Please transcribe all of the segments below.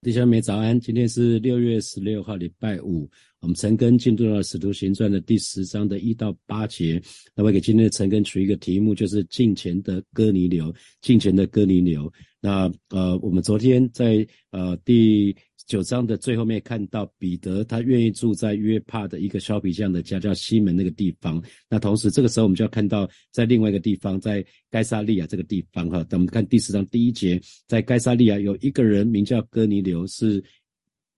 弟兄们早安，今天是六月十六号，礼拜五。我们陈根进入了《使徒行传》的第十章的一到八节。那我给今天的陈根取一个题目，就是“进前的哥尼流”。进前的哥尼流。那呃，我们昨天在呃第。九章的最后面看到彼得，他愿意住在约帕的一个削皮匠的家，叫西门那个地方。那同时这个时候我们就要看到，在另外一个地方，在该萨利亚这个地方，哈。等我们看第十章第一节，在该萨利亚有一个人名叫哥尼流，是。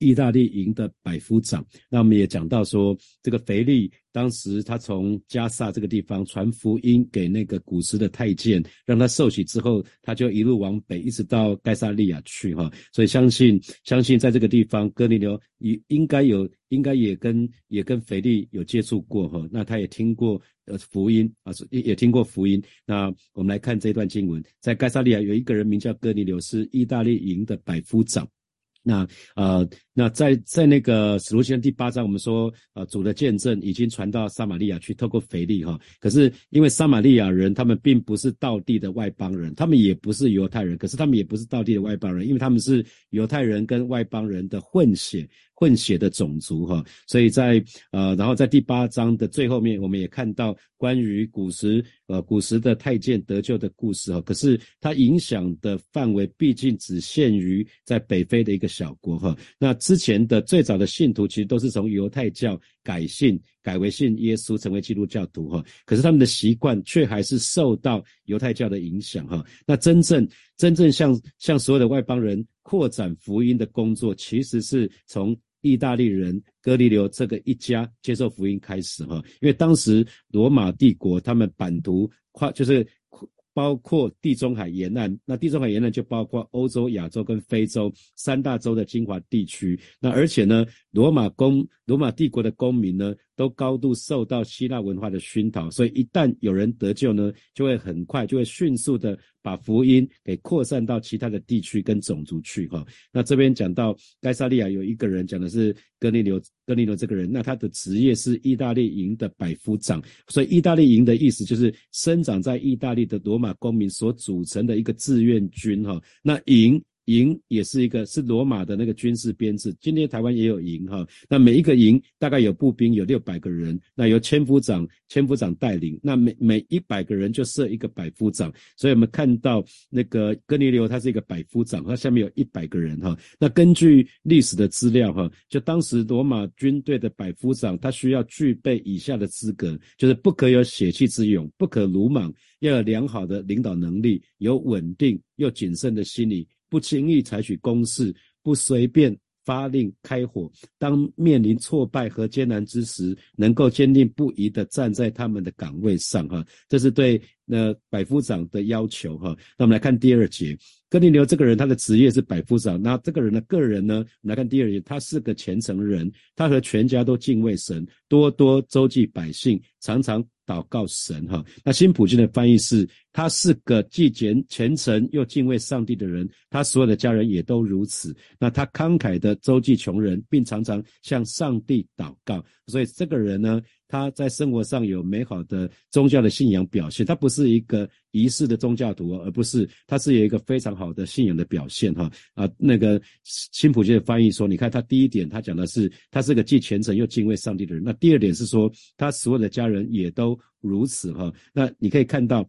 意大利营的百夫长，那我们也讲到说，这个腓力当时他从加萨这个地方传福音给那个古时的太监，让他受洗之后，他就一路往北，一直到盖萨利亚去哈。所以相信，相信在这个地方，哥尼流也应该有，应该也跟也跟腓力有接触过哈。那他也听过呃福音啊，也也听过福音。那我们来看这段经文，在盖萨利亚有一个人名叫哥尼流，是意大利营的百夫长。那呃，那在在那个使徒行传第八章，我们说，呃，主的见证已经传到撒玛利亚去，透过腓力哈。可是因为撒玛利亚人他们并不是道地的外邦人，他们也不是犹太人，可是他们也不是道地的外邦人，因为他们是犹太人跟外邦人的混血。混血的种族哈，所以在呃，然后在第八章的最后面，我们也看到关于古时呃古时的太监得救的故事哈。可是它影响的范围毕竟只限于在北非的一个小国哈。那之前的最早的信徒其实都是从犹太教改信改为信耶稣，成为基督教徒哈。可是他们的习惯却还是受到犹太教的影响哈。那真正真正向向所有的外邦人扩展福音的工作，其实是从意大利人哥尼流这个一家接受福音开始哈，因为当时罗马帝国他们版图跨就是包括地中海沿岸，那地中海沿岸就包括欧洲、亚洲跟非洲三大洲的精华地区。那而且呢，罗马公罗马帝国的公民呢。都高度受到希腊文化的熏陶，所以一旦有人得救呢，就会很快就会迅速的把福音给扩散到其他的地区跟种族去哈。那这边讲到该萨利亚有一个人讲的是哥尼流，哥尼流这个人，那他的职业是意大利营的百夫长，所以意大利营的意思就是生长在意大利的罗马公民所组成的一个志愿军哈。那营。营也是一个是罗马的那个军事编制，今天台湾也有营哈。那每一个营大概有步兵有六百个人，那由千夫长千夫长带领，那每每一百个人就设一个百夫长。所以我们看到那个哥尼流他是一个百夫长，他下面有一百个人哈。那根据历史的资料哈，就当时罗马军队的百夫长，他需要具备以下的资格，就是不可有血气之勇，不可鲁莽，要有良好的领导能力，有稳定又谨慎的心理。不轻易采取攻势，不随便发令开火。当面临挫败和艰难之时，能够坚定不移地站在他们的岗位上。哈，这是对那百夫长的要求。哈，那我们来看第二节，哥尼流这个人，他的职业是百夫长。那这个人的个人呢？我们来看第二节，他是个虔诚人，他和全家都敬畏神，多多周济百姓，常常。祷告神哈，那新普京的翻译是，他是个既虔虔诚又敬畏上帝的人，他所有的家人也都如此。那他慷慨的周济穷人，并常常向上帝祷告，所以这个人呢。他在生活上有美好的宗教的信仰表现，他不是一个仪式的宗教徒，而不是他是有一个非常好的信仰的表现哈啊，那个新普京的翻译说，你看他第一点他讲的是他是个既虔诚又敬畏上帝的人，那第二点是说他所有的家人也都如此哈，那你可以看到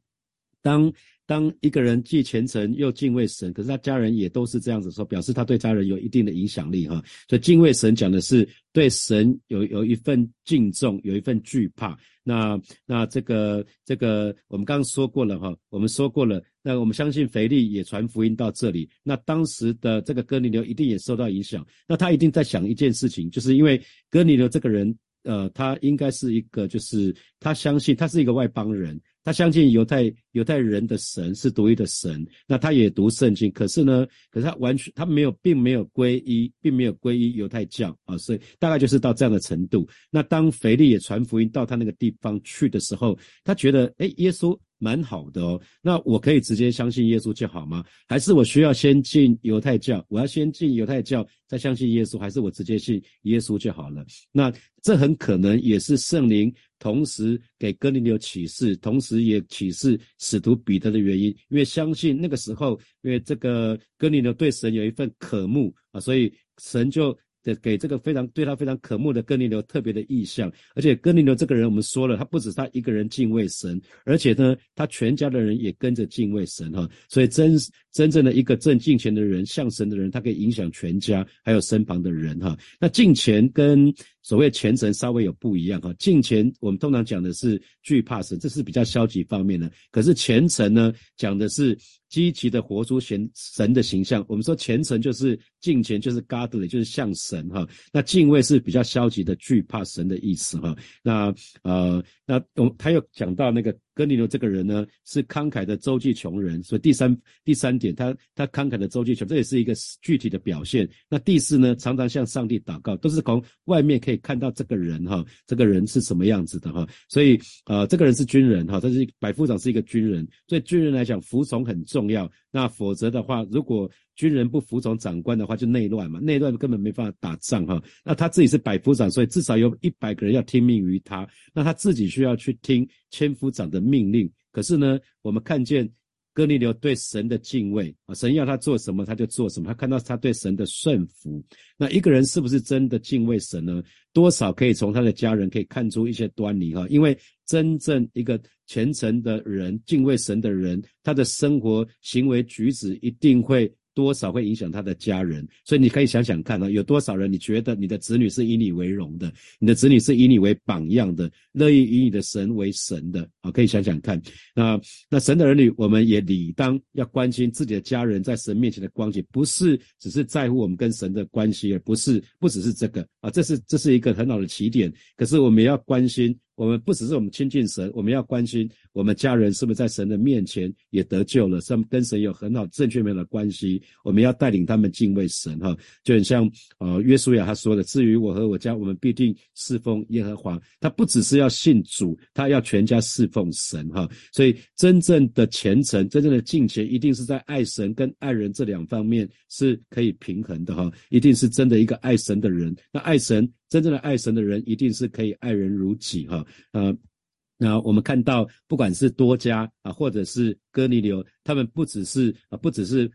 当。当一个人既虔诚又敬畏神，可是他家人也都是这样子说，表示他对家人有一定的影响力哈。所以敬畏神讲的是对神有有一份敬重，有一份惧怕。那那这个这个我们刚刚说过了哈，我们说过了。那我们相信腓力也传福音到这里，那当时的这个哥尼流一定也受到影响。那他一定在想一件事情，就是因为哥尼流这个人，呃，他应该是一个，就是他相信他是一个外邦人。他相信犹太犹太人的神是独一的神，那他也读圣经，可是呢，可是他完全他没有，并没有皈依，并没有皈依犹太教啊，所以大概就是到这样的程度。那当腓力也传福音到他那个地方去的时候，他觉得，哎，耶稣。蛮好的哦，那我可以直接相信耶稣就好吗？还是我需要先进犹太教？我要先进犹太教再相信耶稣，还是我直接信耶稣就好了？那这很可能也是圣灵同时给哥尼流启示，同时也启示使徒彼得的原因，因为相信那个时候，因为这个哥尼流对神有一份渴慕啊，所以神就。给给这个非常对他非常渴慕的哥尼流特别的意向，而且哥尼流这个人，我们说了，他不止他一个人敬畏神，而且呢，他全家的人也跟着敬畏神哈。所以真真正的一个正敬虔的人，向神的人，他可以影响全家，还有身旁的人哈。那敬虔跟所谓虔诚稍微有不一样哈。敬虔我们通常讲的是惧怕神，这是比较消极方面的；可是虔诚呢，讲的是。积极的活出神神的形象。我们说虔诚就是敬虔，就是 godly，就是像神哈。那敬畏是比较消极的，惧怕神的意思哈。那呃，那我他又讲到那个。哥尼流这个人呢，是慷慨的周济穷人，所以第三第三点，他他慷慨的周济穷，这也是一个具体的表现。那第四呢，常常向上帝祷告，都是从外面可以看到这个人哈，这个人是什么样子的哈。所以呃，这个人是军人哈，他是百夫长是一个军人，对军人来讲，服从很重要。那否则的话，如果军人不服从长官的话，就内乱嘛，内乱根本没办法打仗哈。那他自己是百夫长，所以至少有一百个人要听命于他。那他自己需要去听千夫长的命令。可是呢，我们看见哥尼流对神的敬畏啊，神要他做什么他就做什么。他看到他对神的顺服。那一个人是不是真的敬畏神呢？多少可以从他的家人可以看出一些端倪哈。因为真正一个虔诚的人、敬畏神的人，他的生活行为举止一定会。多少会影响他的家人，所以你可以想想看啊，有多少人你觉得你的子女是以你为荣的，你的子女是以你为榜样的，乐意以你的神为神的啊？可以想想看，那那神的儿女，我们也理当要关心自己的家人在神面前的光景，不是只是在乎我们跟神的关系，而不是不只是这个啊，这是这是一个很好的起点，可是我们也要关心。我们不只是我们亲近神，我们要关心我们家人是不是在神的面前也得救了，是跟神有很好正确面的关系。我们要带领他们敬畏神，哈，就很像呃约书亚他说的：“至于我和我家，我们必定侍奉耶和华。”他不只是要信主，他要全家侍奉神，哈。所以真正的虔诚、真正的敬虔，一定是在爱神跟爱人这两方面是可以平衡的，哈。一定是真的一个爱神的人，那爱神。真正的爱神的人，一定是可以爱人如己哈。呃，那我们看到，不管是多加啊，或者是哥尼流，他们不只是啊，不只是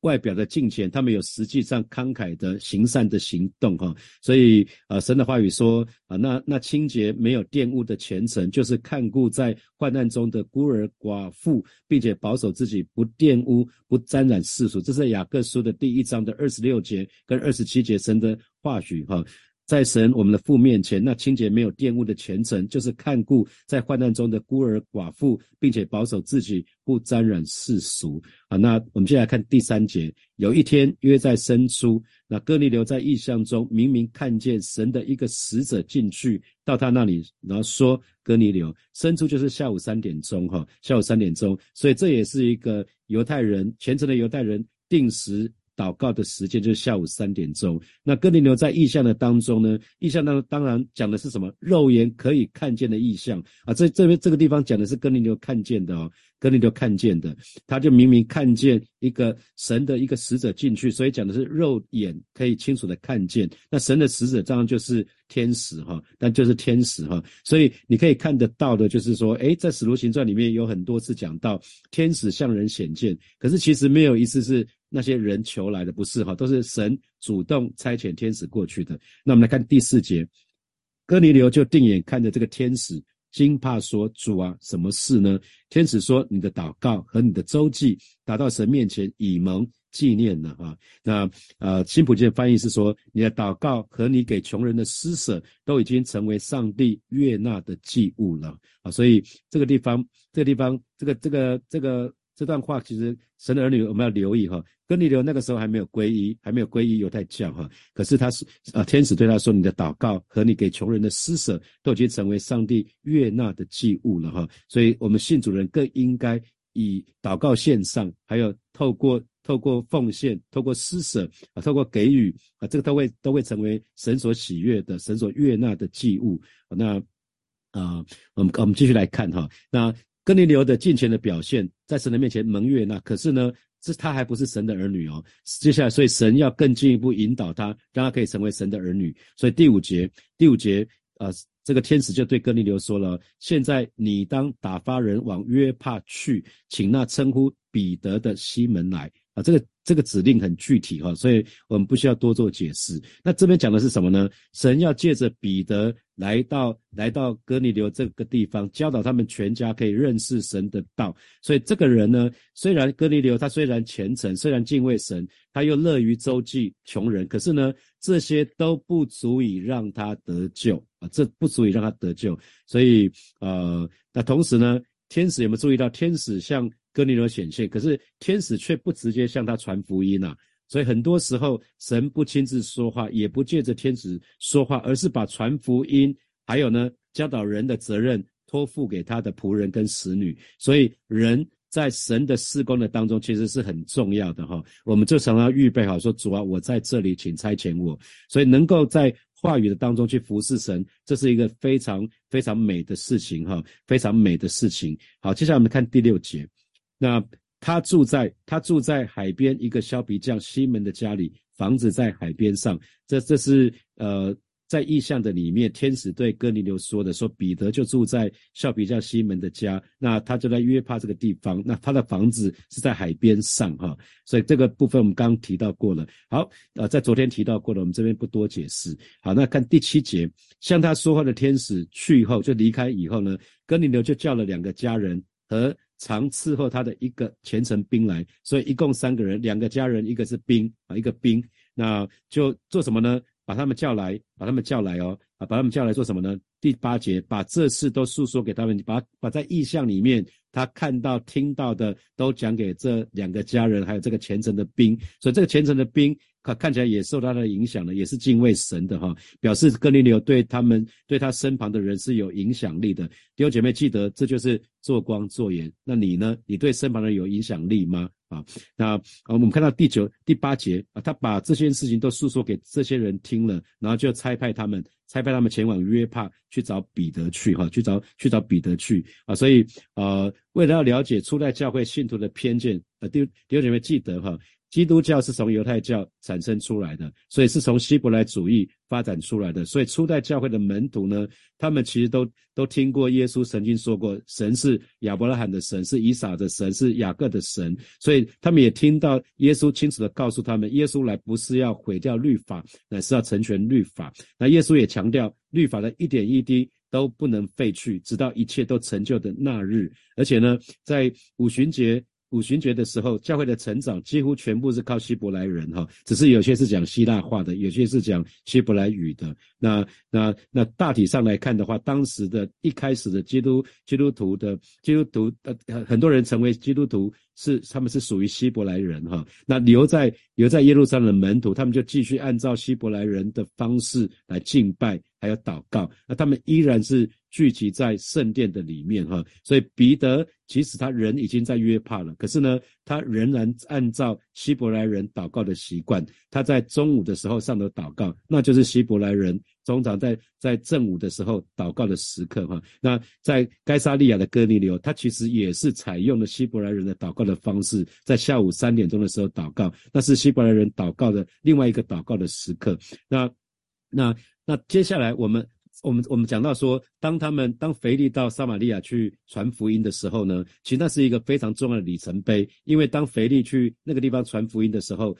外表的敬虔，他们有实际上慷慨的行善的行动哈。所以啊，神的话语说啊，那那清洁没有玷污的虔诚，就是看顾在患难中的孤儿寡妇，并且保守自己不玷污、不沾染世俗。这是雅各书的第一章的二十六节跟二十七节神的话语哈。在神我们的父面前，那清洁没有玷污的虔诚，就是看顾在患难中的孤儿寡妇，并且保守自己不沾染世俗。啊，那我们接下来看第三节。有一天约在深处，那哥尼流在异象中明明看见神的一个使者进去到他那里，然后说：“哥尼流，深处就是下午三点钟，哈，下午三点钟。所以这也是一个犹太人虔诚的犹太人定时。”祷告的时间就是下午三点钟。那哥尼流在意象的当中呢？意象当中当然讲的是什么？肉眼可以看见的意象啊。这这边这个地方讲的是哥尼流看见的哦。哥尼流看见的，他就明明看见一个神的一个使者进去，所以讲的是肉眼可以清楚的看见。那神的使者当然就是天使哈，但就是天使哈。所以你可以看得到的，就是说，诶，在使徒行传里面有很多次讲到天使向人显见，可是其实没有一次是。那些人求来的不是哈，都是神主动差遣天使过去的。那我们来看第四节，哥尼流就定眼看着这个天使，惊怕说：“主啊，什么事呢？”天使说：“你的祷告和你的周记达到神面前，以蒙纪念了哈。”那呃，新普健翻译是说：“你的祷告和你给穷人的施舍，都已经成为上帝悦纳的祭物了啊。”所以这个地方，这个地方，这个这个这个。这段话其实神的儿女我们要留意哈，哥尼流那个时候还没有皈依，还没有皈依犹太教哈。可是他是啊，天使对他说：“你的祷告和你给穷人的施舍，都已经成为上帝悦纳的祭物了哈。”所以，我们信主人更应该以祷告献上，还有透过透过奉献、透过施舍啊、透过给予啊，这个都会都会成为神所喜悦的、神所悦纳的祭物。那啊，我们我们继续来看哈，那。哥尼流的敬虔的表现，在神的面前蒙悦纳，可是呢，这他还不是神的儿女哦。接下来，所以神要更进一步引导他，让他可以成为神的儿女。所以第五节，第五节，呃，这个天使就对哥尼流说了：“现在你当打发人往约帕去，请那称呼彼得的西门来。”啊，这个这个指令很具体哈，所以我们不需要多做解释。那这边讲的是什么呢？神要借着彼得来到来到哥尼流这个地方，教导他们全家可以认识神的道。所以这个人呢，虽然哥尼流他虽然虔诚，虽然敬畏神，他又乐于周济穷人，可是呢，这些都不足以让他得救啊，这不足以让他得救。所以呃，那同时呢，天使有没有注意到天使向？哥尼流显现，可是天使却不直接向他传福音呐，所以很多时候神不亲自说话，也不借着天使说话，而是把传福音，还有呢教导人的责任托付给他的仆人跟使女。所以人在神的施工的当中，其实是很重要的哈。我们就常常预备好说，主啊，我在这里，请差遣我。所以能够在话语的当中去服侍神，这是一个非常非常美的事情哈，非常美的事情。好，接下来我们看第六节。那他住在他住在海边一个削皮匠西门的家里，房子在海边上。这这是呃在意象的里面，天使对哥尼流说的，说彼得就住在削皮匠西门的家。那他就在约帕这个地方，那他的房子是在海边上哈。所以这个部分我们刚刚提到过了。好，呃，在昨天提到过了，我们这边不多解释。好，那看第七节，向他说话的天使去以后就离开以后呢，哥尼流就叫了两个家人和。常伺候他的一个虔诚兵来，所以一共三个人，两个家人，一个是兵啊，一个兵，那就做什么呢？把他们叫来，把他们叫来哦，啊，把他们叫来做什么呢？第八节，把这事都诉说给他们，把把在意象里面他看到、听到的都讲给这两个家人，还有这个虔诚的兵，所以这个虔诚的兵。看看起来也受他的影响了，也是敬畏神的哈，表示哥尼流对他们对他身旁的人是有影响力的。弟兄姐妹记得，这就是做光做盐。那你呢？你对身旁的人有影响力吗？啊，那我们看到第九、第八节啊，他把这些事情都诉说给这些人听了，然后就差派他们，才派他们前往约帕去找彼得去哈，去找去找彼得去啊。所以呃，为了要了解初代教会信徒的偏见，呃，弟弟兄姐妹记得哈。基督教是从犹太教产生出来的，所以是从希伯来主义发展出来的。所以初代教会的门徒呢，他们其实都都听过耶稣曾经说过，神是亚伯拉罕的神，是以撒的神，是雅各的神。所以他们也听到耶稣清楚的告诉他们，耶稣来不是要毁掉律法，乃是要成全律法。那耶稣也强调，律法的一点一滴都不能废去，直到一切都成就的那日。而且呢，在五旬节。五旬节的时候，教会的成长几乎全部是靠希伯来人哈，只是有些是讲希腊话的，有些是讲希伯来语的。那那那大体上来看的话，当时的一开始的基督基督徒的基督徒呃很多人成为基督徒是他们是属于希伯来人哈。那留在留在耶路撒冷的门徒，他们就继续按照希伯来人的方式来敬拜。还有祷告，那他们依然是聚集在圣殿的里面哈，所以彼得即使他人已经在约帕了，可是呢，他仍然按照希伯来人祷告的习惯，他在中午的时候上楼祷告，那就是希伯来人通常在在正午的时候祷告的时刻哈。那在该沙利亚的哥尼流，他其实也是采用了希伯来人的祷告的方式，在下午三点钟的时候祷告，那是希伯来人祷告的另外一个祷告的时刻。那那。那接下来我们我们我们讲到说，当他们当腓力到撒玛利亚去传福音的时候呢，其实那是一个非常重要的里程碑，因为当腓力去那个地方传福音的时候。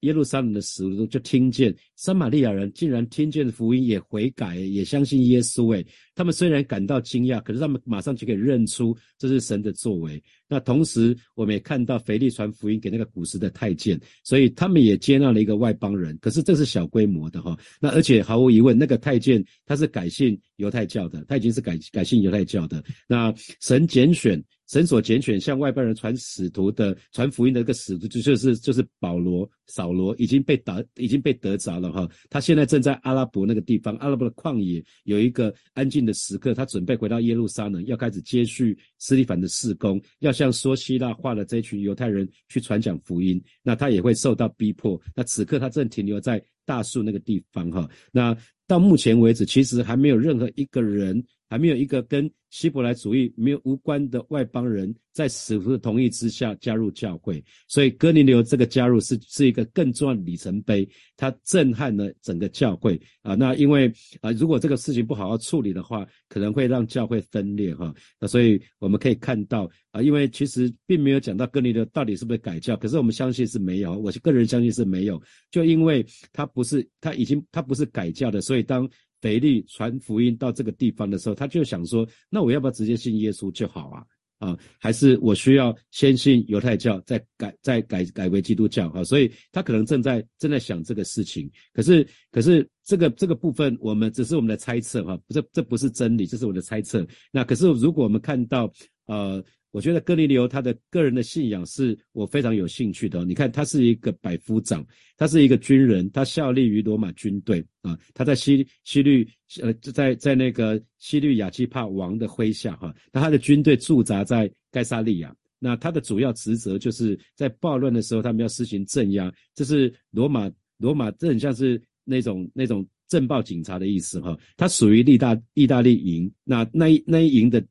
耶路撒冷的使徒就听见，撒玛利亚人竟然听见福音，也悔改，也相信耶稣。诶，他们虽然感到惊讶，可是他们马上就可以认出这是神的作为。那同时，我们也看到腓力传福音给那个古时的太监，所以他们也接纳了一个外邦人。可是这是小规模的哈。那而且毫无疑问，那个太监他是改信犹太教的，他已经是改改信犹太教的。那神拣选。神所拣选向外邦人传使徒的传福音的一个使徒，就就是就是保罗扫罗已经被打已经被得着了哈，他现在正在阿拉伯那个地方，阿拉伯的旷野有一个安静的时刻，他准备回到耶路撒冷，要开始接续斯蒂凡的事工，要向说希腊话的这群犹太人去传讲福音，那他也会受到逼迫，那此刻他正停留在大树那个地方哈，那到目前为止其实还没有任何一个人还没有一个跟希伯来主义没有无关的外邦人，在使徒的同意之下加入教会，所以哥尼流这个加入是是一个更重要的里程碑，它震撼了整个教会啊。那因为啊，如果这个事情不好好处理的话，可能会让教会分裂哈。那所以我们可以看到啊，因为其实并没有讲到哥尼流到底是不是改教，可是我们相信是没有，我个人相信是没有，就因为他不是他已经他不是改教的，所以当。腓力传福音到这个地方的时候，他就想说：那我要不要直接信耶稣就好啊？啊，还是我需要先信犹太教，再改再改改为基督教啊？所以他可能正在正在想这个事情。可是可是这个这个部分，我们只是我们的猜测哈，这这不是真理，这是我的猜测。那可是如果我们看到呃。我觉得哥尼流他的个人的信仰是我非常有兴趣的。你看，他是一个百夫长，他是一个军人，他效力于罗马军队啊。他在西西律呃，在在那个西律亚基帕王的麾下哈。那他的军队驻扎在盖萨利亚。那他的主要职责就是在暴乱的时候，他们要施行镇压。这是罗马罗马，这很像是那种那种镇暴警察的意思哈。他属于意大意大利营，那那一那一营的。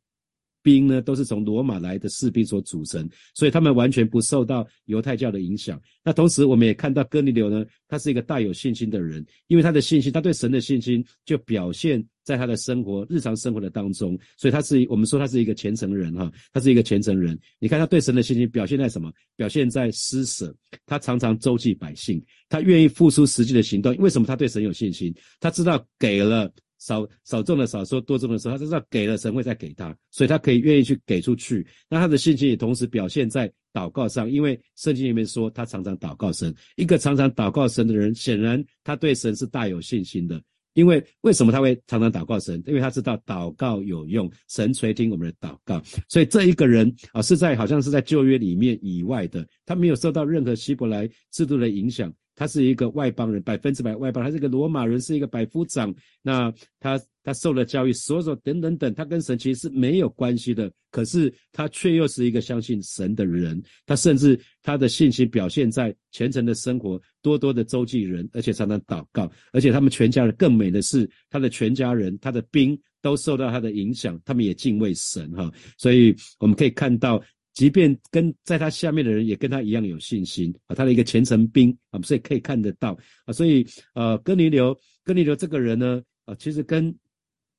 兵呢，都是从罗马来的士兵所组成，所以他们完全不受到犹太教的影响。那同时，我们也看到哥尼流呢，他是一个大有信心的人，因为他的信心，他对神的信心就表现在他的生活、日常生活的当中。所以他是我们说他是一个虔诚人哈，他是一个虔诚人。你看他对神的信心表现在什么？表现在施舍，他常常周济百姓，他愿意付出实际的行动。为什么他对神有信心？他知道给了。少少种的少说，多种的时候，他知道给了神会再给他，所以他可以愿意去给出去。那他的信心也同时表现在祷告上，因为圣经里面说他常常祷告神。一个常常祷告神的人，显然他对神是大有信心的。因为为什么他会常常祷告神？因为他知道祷告有用，神垂听我们的祷告。所以这一个人啊，是在好像是在旧约里面以外的，他没有受到任何希伯来制度的影响。他是一个外邦人，百分之百外邦。他是个罗马人，是一个百夫长。那他他受了教育，所有等等等，他跟神其实是没有关系的。可是他却又是一个相信神的人。他甚至他的信心表现在虔诚的生活，多多的周济人，而且常常祷告。而且他们全家人更美的是，他的全家人，他的兵都受到他的影响，他们也敬畏神哈。所以我们可以看到。即便跟在他下面的人也跟他一样有信心啊，他的一个虔诚兵啊，所以可以看得到啊，所以呃，哥尼流，哥尼流这个人呢啊，其实跟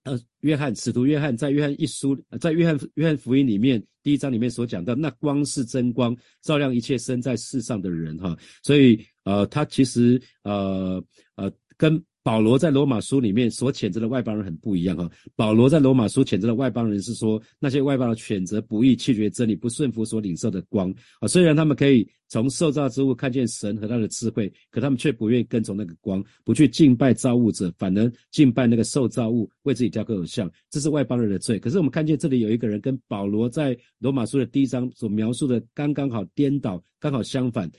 呃约翰使徒约翰在约翰一书，在约翰约翰福音里面第一章里面所讲到那光是真光，照亮一切生在世上的人哈，所以呃，他其实呃呃跟。保罗在罗马书里面所谴责的外邦人很不一样哈。保罗在罗马书谴责的外邦人是说，那些外邦人选择不义、弃绝真理、不顺服所领受的光啊。虽然他们可以从受造之物看见神和他的智慧，可他们却不愿意跟从那个光，不去敬拜造物者，反而敬拜那个受造物，为自己雕刻偶像。这是外邦人的罪。可是我们看见这里有一个人跟保罗在罗马书的第一章所描述的刚刚好颠倒，刚好相反。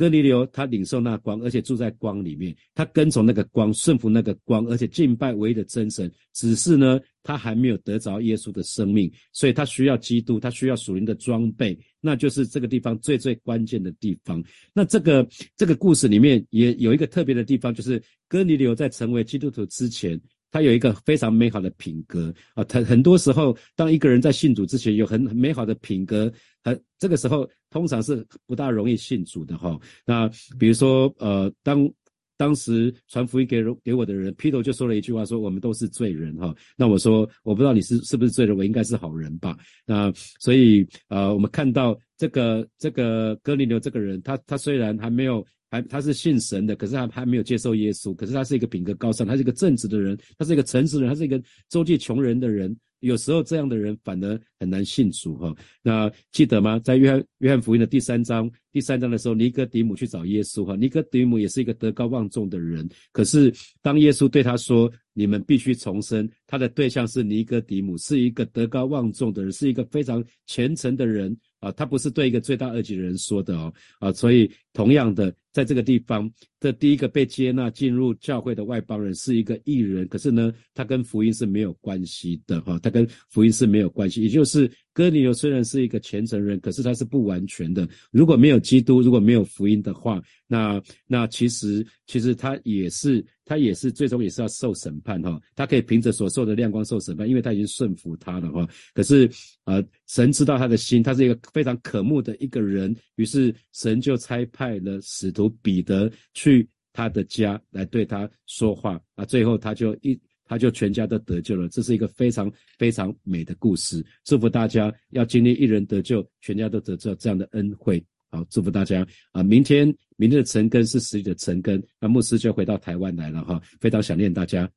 哥尼流他领受那光，而且住在光里面，他跟从那个光，顺服那个光，而且敬拜唯一的真神。只是呢，他还没有得着耶稣的生命，所以他需要基督，他需要属灵的装备，那就是这个地方最最关键的地方。那这个这个故事里面也有一个特别的地方，就是哥尼流在成为基督徒之前。他有一个非常美好的品格啊，他很多时候，当一个人在信主之前有很美好的品格，很这个时候通常是不大容易信主的哈。那比如说，呃，当当时传福音给给我的人，Peter 就说了一句话，说我们都是罪人哈。那我说，我不知道你是是不是罪人，我应该是好人吧？那所以，呃，我们看到这个这个哥尼流这个人，他他虽然还没有。还他是信神的，可是他还没有接受耶稣。可是他是一个品格高尚，他是一个正直的人，他是一个诚实人，他是一个周济穷人的人。有时候这样的人反而很难信主哈。那记得吗？在约翰约翰福音的第三章第三章的时候，尼哥底母去找耶稣哈。尼哥底母也是一个德高望重的人，可是当耶稣对他说：“你们必须重生。”他的对象是尼哥底母，是一个德高望重的人，是一个非常虔诚的人。啊，他不是对一个罪大恶极的人说的哦，啊，所以同样的，在这个地方的第一个被接纳进入教会的外邦人是一个异人，可是呢，他跟福音是没有关系的哈，他跟福音是没有关系。也就是哥尼流虽然是一个虔诚人，可是他是不完全的。如果没有基督，如果没有福音的话，那那其实其实他也是他也是最终也是要受审判哈。他可以凭着所受的亮光受审判，因为他已经顺服他了哈。可是呃，神知道他的心，他是一个非常可慕的一个人，于是神就差派了使徒。由彼得去他的家来对他说话啊，最后他就一他就全家都得救了。这是一个非常非常美的故事。祝福大家要经历一人得救，全家都得救这样的恩惠。好，祝福大家啊！明天明天的晨更是十里的晨更，那牧师就回到台湾来了哈，非常想念大家。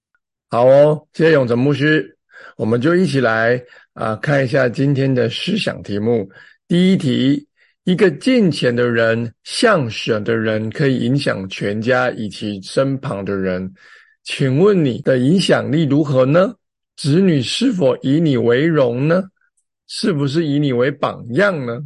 好哦，谢谢永成牧师，我们就一起来啊看一下今天的思想题目。第一题。一个敬虔的人、向神的人，可以影响全家以及身旁的人。请问你的影响力如何呢？子女是否以你为荣呢？是不是以你为榜样呢？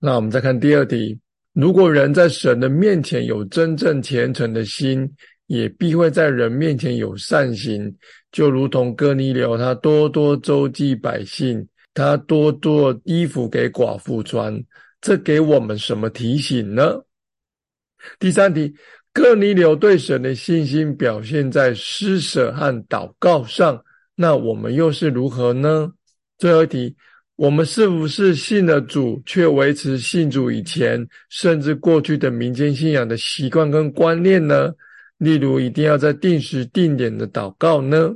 那我们再看第二题：如果人在神的面前有真正虔诚的心，也必会在人面前有善行，就如同哥尼流，他多多周济百姓，他多多衣服给寡妇穿。这给我们什么提醒呢？第三题，哥尼流对神的信心表现在施舍和祷告上，那我们又是如何呢？最后一题，我们是不是信了主，却维持信主以前甚至过去的民间信仰的习惯跟观念呢？例如，一定要在定时定点的祷告呢？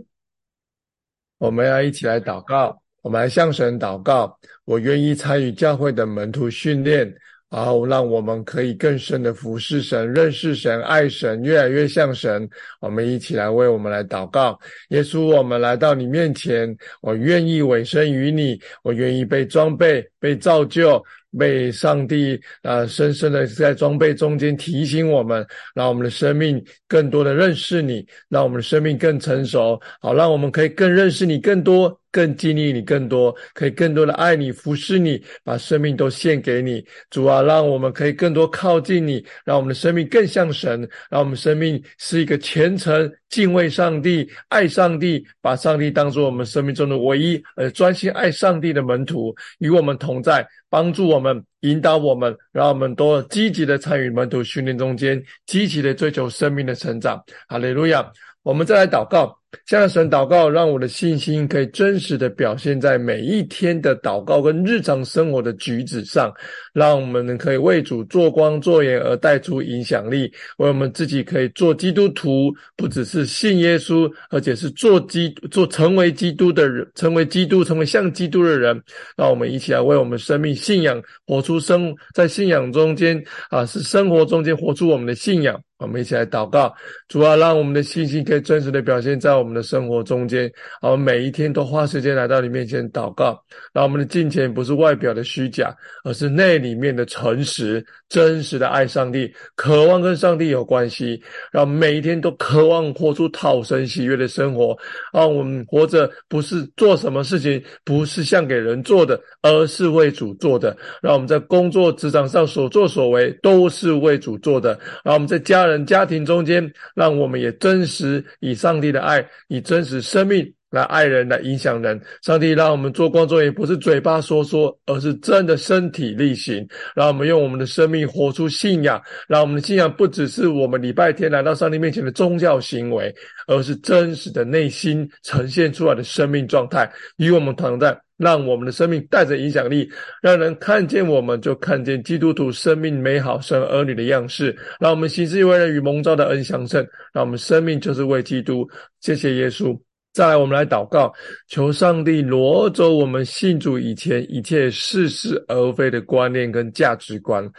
我们要一起来祷告。我们来向神祷告，我愿意参与教会的门徒训练，然后让我们可以更深的服侍神、认识神、爱神，越来越像神。我们一起来为我们来祷告，耶稣，我们来到你面前，我愿意委身于你，我愿意被装备、被造就。被上帝啊深深的在装备中间提醒我们，让我们的生命更多的认识你，让我们的生命更成熟，好让我们可以更认识你更多，更经历你更多，可以更多的爱你服侍你，把生命都献给你。主啊，让我们可以更多靠近你，让我们的生命更像神，让我们生命是一个虔诚、敬畏上帝、爱上帝，把上帝当作我们生命中的唯一，而专心爱上帝的门徒，与我们同在。帮助我们，引导我们，让我们多积极的参与门徒训练中间，积极的追求生命的成长。哈利路亚！我们再来祷告。向神祷告，让我的信心可以真实的表现在每一天的祷告跟日常生活的举止上，让我们可以为主做光做盐而带出影响力，为我们自己可以做基督徒，不只是信耶稣，而且是做基做成为基督的人，成为基督，成为像基督的人。让我们一起来为我们生命信仰活出生，在信仰中间啊，是生活中间活出我们的信仰。我们一起来祷告，主啊，让我们的信心可以真实的表现在我们的生活中间。我们每一天都花时间来到你面前祷告，让我们的金钱不是外表的虚假，而是内里面的诚实、真实的爱上帝，渴望跟上帝有关系。让每一天都渴望活出讨神喜悦的生活。让我们活着不是做什么事情，不是像给人做的，而是为主做的。让我们在工作职场上所作所为都是为主做的。让我们在家人。家庭中间，让我们也真实以上帝的爱，以真实生命来爱人，来影响人。上帝让我们做光做盐，不是嘴巴说说，而是真的身体力行。让我们用我们的生命活出信仰，让我们的信仰不只是我们礼拜天来到上帝面前的宗教行为，而是真实的内心呈现出来的生命状态，与我们同在。让我们的生命带着影响力，让人看见我们，就看见基督徒生命美好、生儿女的样式。让我们行事为人与蒙召的恩相称，让我们生命就是为基督。谢谢耶稣。再来，我们来祷告，求上帝挪走我们信主以前一切似是而非的观念跟价值观。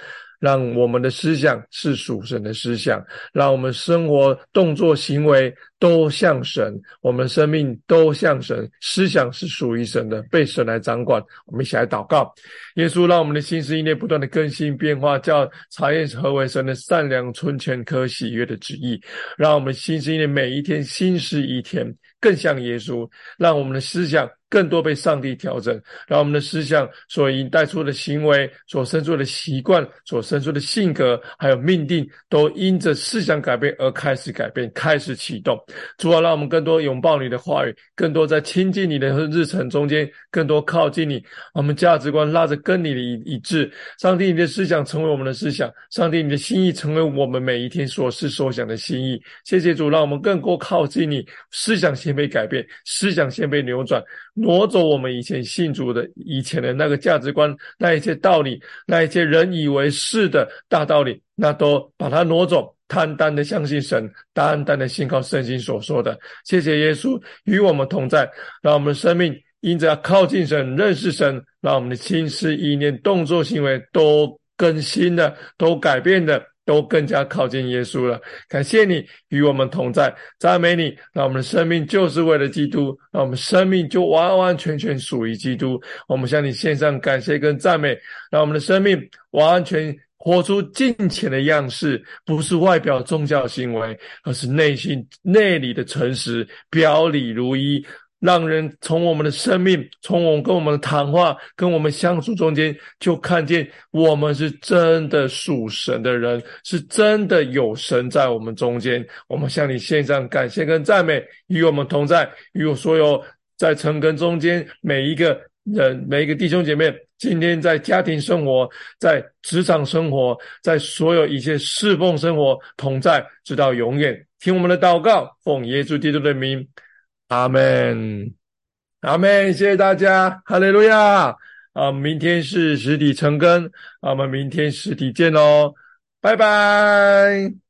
让我们的思想是属神的思想，让我们生活、动作、行为都像神，我们生命都像神，思想是属于神的，被神来掌管。我们一起来祷告，耶稣，让我们的心思意念不断的更新变化，叫查验何为神的善良、纯全、可喜悦的旨意。让我们心思意念每一天新思一天，更像耶稣，让我们的思想。更多被上帝调整，让我们的思想所引带出的行为、所生出的习惯、所生出的性格，还有命定，都因着思想改变而开始改变，开始启动。主啊，让我们更多拥抱你的话语，更多在亲近你的日程中间，更多靠近你。我们价值观拉着跟你的一一致。上帝，你的思想成为我们的思想；上帝，你的心意成为我们每一天所思所想的心意。谢谢主，让我们更多靠近你。思想先被改变，思想先被扭转，挪走我们以前信主的以前的那个价值观，那一些道理，那一些人以为是的大道理，那都把它挪走，单单的相信神，单单的信靠圣经所说的。谢谢耶稣与我们同在，让我们生命因着靠近神、认识神，让我们的心思意念、动作行为都更新的，都改变的。都更加靠近耶稣了。感谢你与我们同在，赞美你。让我们的生命就是为了基督，让我们生命就完完全全属于基督。我们向你献上感谢跟赞美，让我们的生命完全活出金钱的样式，不是外表宗教行为，而是内心内里的诚实，表里如一。让人从我们的生命，从我们跟我们的谈话、跟我们相处中间，就看见我们是真的属神的人，是真的有神在我们中间。我们向你献上感谢跟赞美，与我们同在，与我所有在城根中间每一个人、每一个弟兄姐妹，今天在家庭生活、在职场生活、在所有一切侍奉生活同在，直到永远。听我们的祷告，奉耶稣基督的名。阿门，阿门，谢谢大家，哈利路亚！啊，明天是实体成根，我们明天实体见喽，拜拜。